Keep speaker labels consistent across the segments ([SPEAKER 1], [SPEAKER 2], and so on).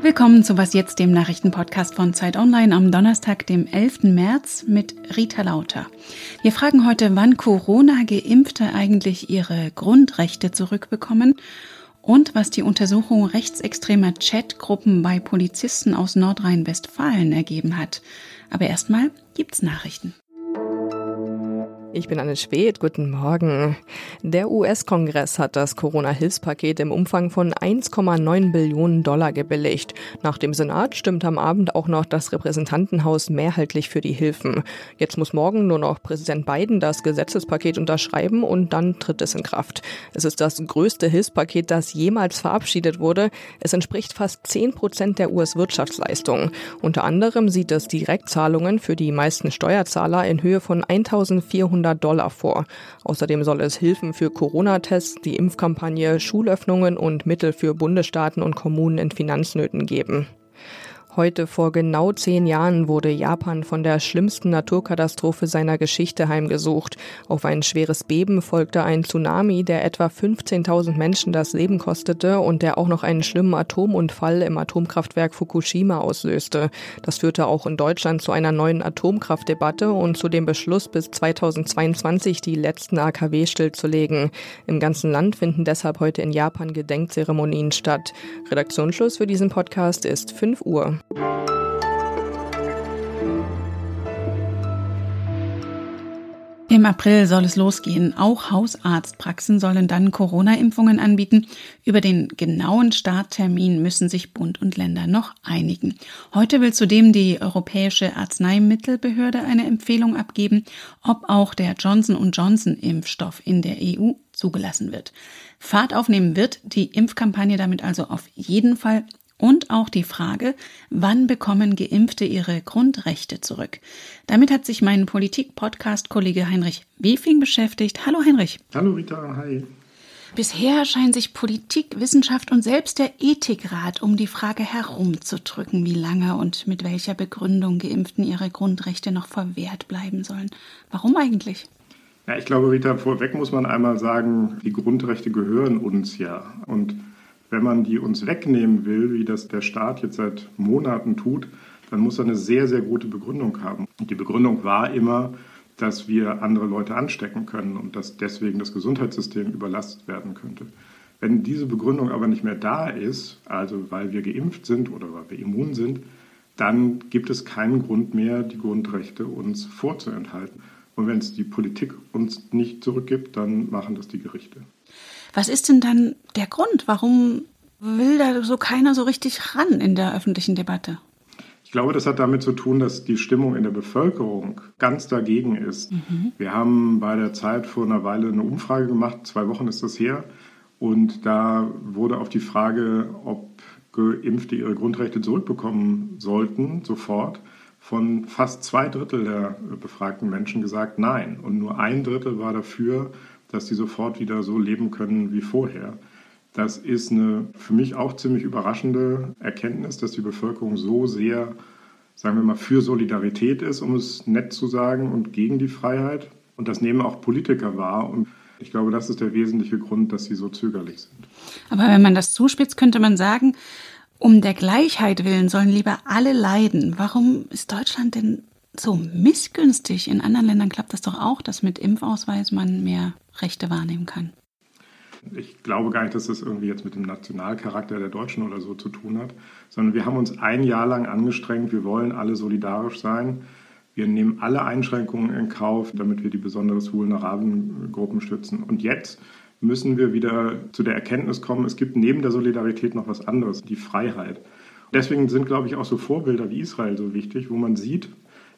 [SPEAKER 1] Willkommen zu Was jetzt, dem Nachrichtenpodcast von Zeit Online am Donnerstag, dem 11. März mit Rita Lauter. Wir fragen heute, wann Corona-Geimpfte eigentlich ihre Grundrechte zurückbekommen und was die Untersuchung rechtsextremer Chatgruppen bei Polizisten aus Nordrhein-Westfalen ergeben hat. Aber erstmal gibt's Nachrichten.
[SPEAKER 2] Ich bin Anne Schwedt, guten Morgen. Der US-Kongress hat das Corona-Hilfspaket im Umfang von 1,9 Billionen Dollar gebilligt. Nach dem Senat stimmt am Abend auch noch das Repräsentantenhaus mehrheitlich für die Hilfen. Jetzt muss morgen nur noch Präsident Biden das Gesetzespaket unterschreiben und dann tritt es in Kraft. Es ist das größte Hilfspaket, das jemals verabschiedet wurde. Es entspricht fast 10 Prozent der US-Wirtschaftsleistung. Unter anderem sieht es Direktzahlungen für die meisten Steuerzahler in Höhe von 1400 100 Dollar vor. Außerdem soll es Hilfen für Corona-Tests, die Impfkampagne, Schulöffnungen und Mittel für Bundesstaaten und Kommunen in Finanznöten geben. Heute vor genau zehn Jahren wurde Japan von der schlimmsten Naturkatastrophe seiner Geschichte heimgesucht. Auf ein schweres Beben folgte ein Tsunami, der etwa 15.000 Menschen das Leben kostete und der auch noch einen schlimmen Atomunfall im Atomkraftwerk Fukushima auslöste. Das führte auch in Deutschland zu einer neuen Atomkraftdebatte und zu dem Beschluss, bis 2022 die letzten AKW stillzulegen. Im ganzen Land finden deshalb heute in Japan Gedenkzeremonien statt. Redaktionsschluss für diesen Podcast ist 5 Uhr.
[SPEAKER 1] Im April soll es losgehen. Auch Hausarztpraxen sollen dann Corona-Impfungen anbieten. Über den genauen Starttermin müssen sich Bund und Länder noch einigen. Heute will zudem die Europäische Arzneimittelbehörde eine Empfehlung abgeben, ob auch der Johnson Johnson Impfstoff in der EU zugelassen wird. Fahrt aufnehmen wird die Impfkampagne damit also auf jeden Fall und auch die Frage, wann bekommen Geimpfte ihre Grundrechte zurück? Damit hat sich mein Politik-Podcast-Kollege Heinrich Wefing beschäftigt. Hallo Heinrich.
[SPEAKER 3] Hallo Rita, hi.
[SPEAKER 1] Bisher scheinen sich Politik, Wissenschaft und selbst der Ethikrat um die Frage herumzudrücken, wie lange und mit welcher Begründung Geimpften ihre Grundrechte noch verwehrt bleiben sollen. Warum eigentlich?
[SPEAKER 3] Ja, ich glaube, Rita, vorweg muss man einmal sagen, die Grundrechte gehören uns ja. Und wenn man die uns wegnehmen will, wie das der Staat jetzt seit Monaten tut, dann muss er eine sehr, sehr gute Begründung haben. Die Begründung war immer, dass wir andere Leute anstecken können und dass deswegen das Gesundheitssystem überlastet werden könnte. Wenn diese Begründung aber nicht mehr da ist, also weil wir geimpft sind oder weil wir immun sind, dann gibt es keinen Grund mehr, die Grundrechte uns vorzuenthalten. Und wenn es die Politik uns nicht zurückgibt, dann machen das die Gerichte.
[SPEAKER 1] Was ist denn dann der Grund? Warum will da so keiner so richtig ran in der öffentlichen Debatte?
[SPEAKER 3] Ich glaube, das hat damit zu tun, dass die Stimmung in der Bevölkerung ganz dagegen ist. Mhm. Wir haben bei der Zeit vor einer Weile eine Umfrage gemacht, zwei Wochen ist das her, und da wurde auf die Frage, ob Geimpfte ihre Grundrechte zurückbekommen sollten, sofort, von fast zwei Drittel der befragten Menschen gesagt, nein. Und nur ein Drittel war dafür, dass die sofort wieder so leben können wie vorher. Das ist eine für mich auch ziemlich überraschende Erkenntnis, dass die Bevölkerung so sehr, sagen wir mal, für Solidarität ist, um es nett zu sagen, und gegen die Freiheit. Und das nehmen auch Politiker wahr. Und ich glaube, das ist der wesentliche Grund, dass sie so zögerlich sind.
[SPEAKER 1] Aber wenn man das zuspitzt, könnte man sagen, um der Gleichheit willen sollen lieber alle leiden. Warum ist Deutschland denn so missgünstig? In anderen Ländern klappt das doch auch, dass mit Impfausweis man mehr Rechte wahrnehmen kann.
[SPEAKER 3] Ich glaube gar nicht, dass das irgendwie jetzt mit dem Nationalcharakter der Deutschen oder so zu tun hat, sondern wir haben uns ein Jahr lang angestrengt, wir wollen alle solidarisch sein. Wir nehmen alle Einschränkungen in Kauf, damit wir die besonders vulnerablen Gruppen stützen. Und jetzt müssen wir wieder zu der Erkenntnis kommen, es gibt neben der Solidarität noch was anderes, die Freiheit. Deswegen sind, glaube ich, auch so Vorbilder wie Israel so wichtig, wo man sieht,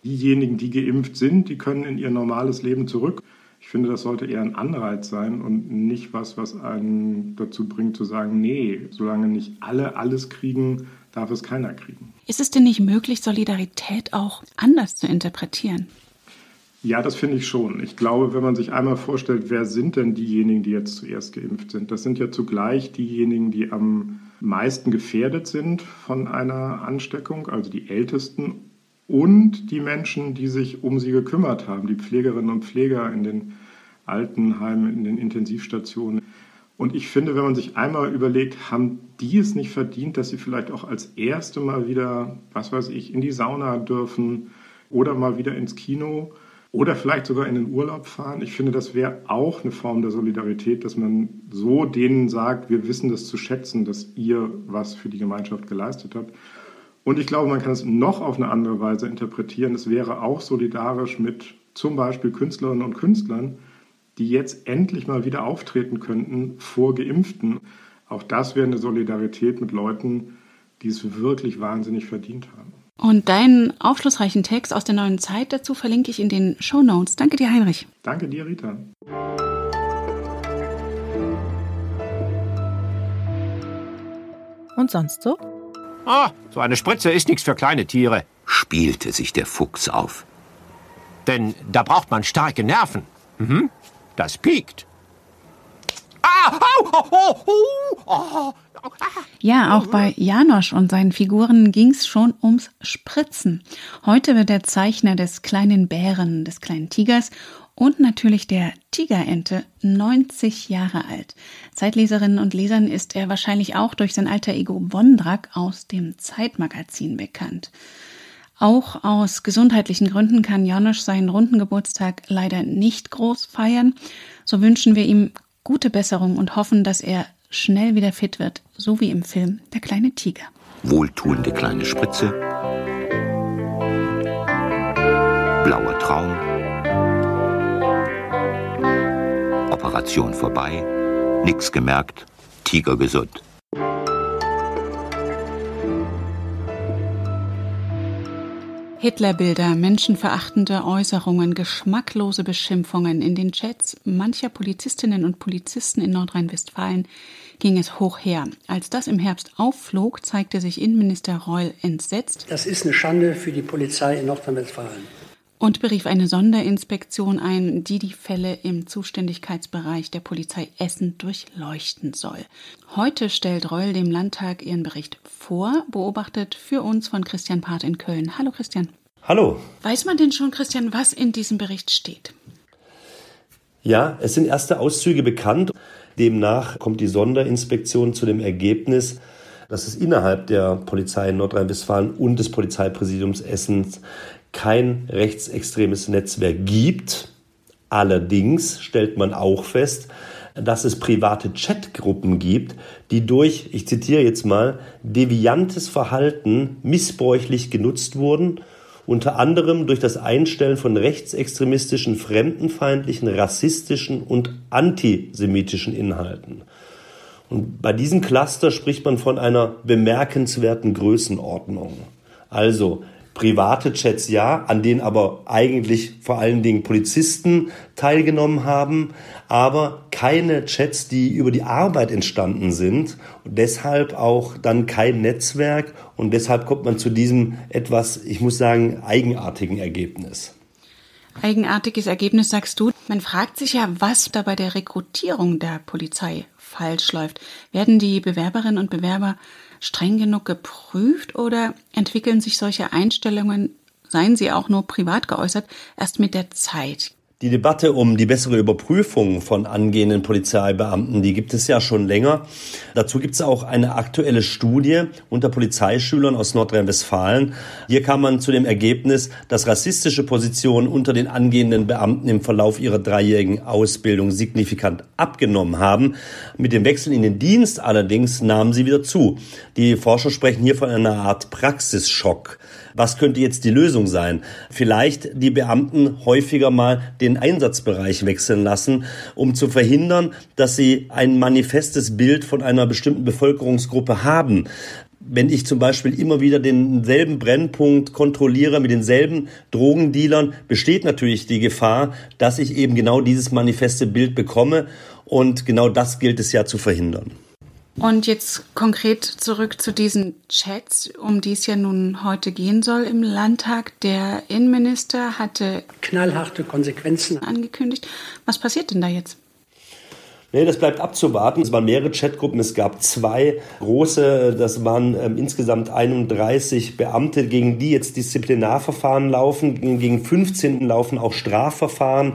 [SPEAKER 3] diejenigen, die geimpft sind, die können in ihr normales Leben zurück. Ich finde, das sollte eher ein Anreiz sein und nicht was, was einen dazu bringt zu sagen, nee, solange nicht alle alles kriegen, darf es keiner kriegen.
[SPEAKER 1] Ist es denn nicht möglich, Solidarität auch anders zu interpretieren?
[SPEAKER 3] Ja, das finde ich schon. Ich glaube, wenn man sich einmal vorstellt, wer sind denn diejenigen, die jetzt zuerst geimpft sind? Das sind ja zugleich diejenigen, die am meisten gefährdet sind von einer Ansteckung, also die Ältesten und die Menschen, die sich um sie gekümmert haben, die Pflegerinnen und Pfleger in den Altenheimen, in den Intensivstationen. Und ich finde, wenn man sich einmal überlegt, haben die es nicht verdient, dass sie vielleicht auch als erste mal wieder, was weiß ich, in die Sauna dürfen oder mal wieder ins Kino oder vielleicht sogar in den Urlaub fahren. Ich finde, das wäre auch eine Form der Solidarität, dass man so denen sagt, wir wissen das zu schätzen, dass ihr was für die Gemeinschaft geleistet habt. Und ich glaube, man kann es noch auf eine andere Weise interpretieren. Es wäre auch solidarisch mit zum Beispiel Künstlerinnen und Künstlern, die jetzt endlich mal wieder auftreten könnten vor Geimpften. Auch das wäre eine Solidarität mit Leuten, die es wirklich wahnsinnig verdient haben.
[SPEAKER 1] Und deinen aufschlussreichen Text aus der neuen Zeit dazu verlinke ich in den Show Notes. Danke dir, Heinrich.
[SPEAKER 3] Danke dir, Rita.
[SPEAKER 1] Und sonst so?
[SPEAKER 4] Ah, so eine Spritze ist nichts für kleine Tiere,
[SPEAKER 5] spielte sich der Fuchs auf.
[SPEAKER 4] Denn da braucht man starke Nerven. Mhm. Das piekt.
[SPEAKER 1] Ja, auch bei Janosch und seinen Figuren ging es schon ums Spritzen. Heute wird der Zeichner des kleinen Bären, des kleinen Tigers und natürlich der Tigerente 90 Jahre alt. Zeitleserinnen und Lesern ist er wahrscheinlich auch durch sein alter Ego Wondrak aus dem Zeitmagazin bekannt. Auch aus gesundheitlichen Gründen kann Janosch seinen runden Geburtstag leider nicht groß feiern. So wünschen wir ihm gute Besserung und hoffen, dass er schnell wieder fit wird, so wie im Film Der kleine Tiger.
[SPEAKER 5] Wohltuende kleine Spritze. Blauer Traum. Operation vorbei. Nix gemerkt. Tiger gesund.
[SPEAKER 1] Hitlerbilder, menschenverachtende Äußerungen, geschmacklose Beschimpfungen in den Chats mancher Polizistinnen und Polizisten in Nordrhein-Westfalen ging es hoch her. Als das im Herbst aufflog, zeigte sich Innenminister Reul entsetzt.
[SPEAKER 6] Das ist eine Schande für die Polizei in Nordrhein-Westfalen.
[SPEAKER 1] Und berief eine Sonderinspektion ein, die die Fälle im Zuständigkeitsbereich der Polizei Essen durchleuchten soll. Heute stellt Reul dem Landtag ihren Bericht vor, beobachtet für uns von Christian Part in Köln. Hallo Christian.
[SPEAKER 7] Hallo.
[SPEAKER 1] Weiß man denn schon, Christian, was in diesem Bericht steht?
[SPEAKER 7] Ja, es sind erste Auszüge bekannt. Demnach kommt die Sonderinspektion zu dem Ergebnis, dass es innerhalb der Polizei in Nordrhein-Westfalen und des Polizeipräsidiums Essens kein rechtsextremes Netzwerk gibt. Allerdings stellt man auch fest, dass es private Chatgruppen gibt, die durch, ich zitiere jetzt mal, deviantes Verhalten missbräuchlich genutzt wurden, unter anderem durch das Einstellen von rechtsextremistischen, fremdenfeindlichen, rassistischen und antisemitischen Inhalten. Und bei diesem Cluster spricht man von einer bemerkenswerten Größenordnung. Also private Chats ja, an denen aber eigentlich vor allen Dingen Polizisten teilgenommen haben, aber keine Chats, die über die Arbeit entstanden sind und deshalb auch dann kein Netzwerk und deshalb kommt man zu diesem etwas, ich muss sagen, eigenartigen Ergebnis.
[SPEAKER 1] Eigenartiges Ergebnis sagst du. Man fragt sich ja, was da bei der Rekrutierung der Polizei falsch läuft. Werden die Bewerberinnen und Bewerber streng genug geprüft oder entwickeln sich solche Einstellungen, seien sie auch nur privat geäußert, erst mit der Zeit?
[SPEAKER 7] Die Debatte um die bessere Überprüfung von angehenden Polizeibeamten, die gibt es ja schon länger. Dazu gibt es auch eine aktuelle Studie unter Polizeischülern aus Nordrhein-Westfalen. Hier kam man zu dem Ergebnis, dass rassistische Positionen unter den angehenden Beamten im Verlauf ihrer dreijährigen Ausbildung signifikant abgenommen haben. Mit dem Wechsel in den Dienst allerdings nahmen sie wieder zu. Die Forscher sprechen hier von einer Art Praxisschock. Was könnte jetzt die Lösung sein? Vielleicht die Beamten häufiger mal den Einsatzbereich wechseln lassen, um zu verhindern, dass sie ein manifestes Bild von einer bestimmten Bevölkerungsgruppe haben wenn ich zum Beispiel immer wieder denselben Brennpunkt kontrolliere mit denselben Drogendealern, besteht natürlich die Gefahr, dass ich eben genau dieses manifeste Bild bekomme. Und genau das gilt es ja zu verhindern.
[SPEAKER 1] Und jetzt konkret zurück zu diesen Chats, um die es ja nun heute gehen soll im Landtag. Der Innenminister hatte
[SPEAKER 6] knallharte Konsequenzen
[SPEAKER 1] angekündigt. Was passiert denn da jetzt?
[SPEAKER 7] Nee, das bleibt abzuwarten. Es waren mehrere Chatgruppen. Es gab zwei große, das waren ähm, insgesamt 31 Beamte, gegen die jetzt Disziplinarverfahren laufen. Gegen 15 laufen auch Strafverfahren.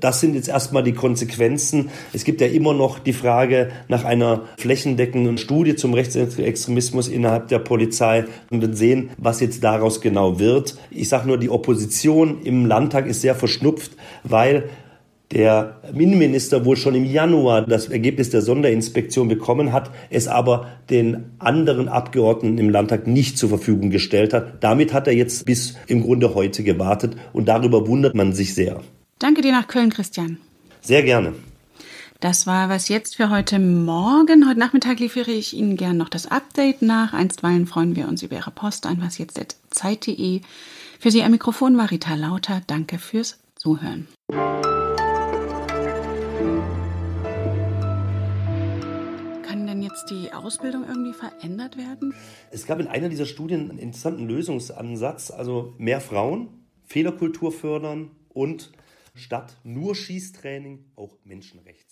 [SPEAKER 7] Das sind jetzt erstmal die Konsequenzen. Es gibt ja immer noch die Frage nach einer flächendeckenden Studie zum Rechtsextremismus innerhalb der Polizei und dann sehen, was jetzt daraus genau wird. Ich sage nur, die Opposition im Landtag ist sehr verschnupft, weil der Innenminister wohl schon im Januar das Ergebnis der Sonderinspektion bekommen hat, es aber den anderen Abgeordneten im Landtag nicht zur Verfügung gestellt hat. Damit hat er jetzt bis im Grunde heute gewartet und darüber wundert man sich sehr.
[SPEAKER 1] Danke dir nach Köln, Christian.
[SPEAKER 7] Sehr gerne.
[SPEAKER 1] Das war was jetzt für heute Morgen. Heute Nachmittag liefere ich Ihnen gern noch das Update nach. Einstweilen freuen wir uns über Ihre Post an wasjetzt.zeit.de. Für Sie am Mikrofon war Rita Lauter. Danke fürs Zuhören. jetzt die Ausbildung irgendwie verändert werden?
[SPEAKER 7] Es gab in einer dieser Studien einen interessanten Lösungsansatz, also mehr Frauen, Fehlerkultur fördern und statt nur Schießtraining auch Menschenrechte.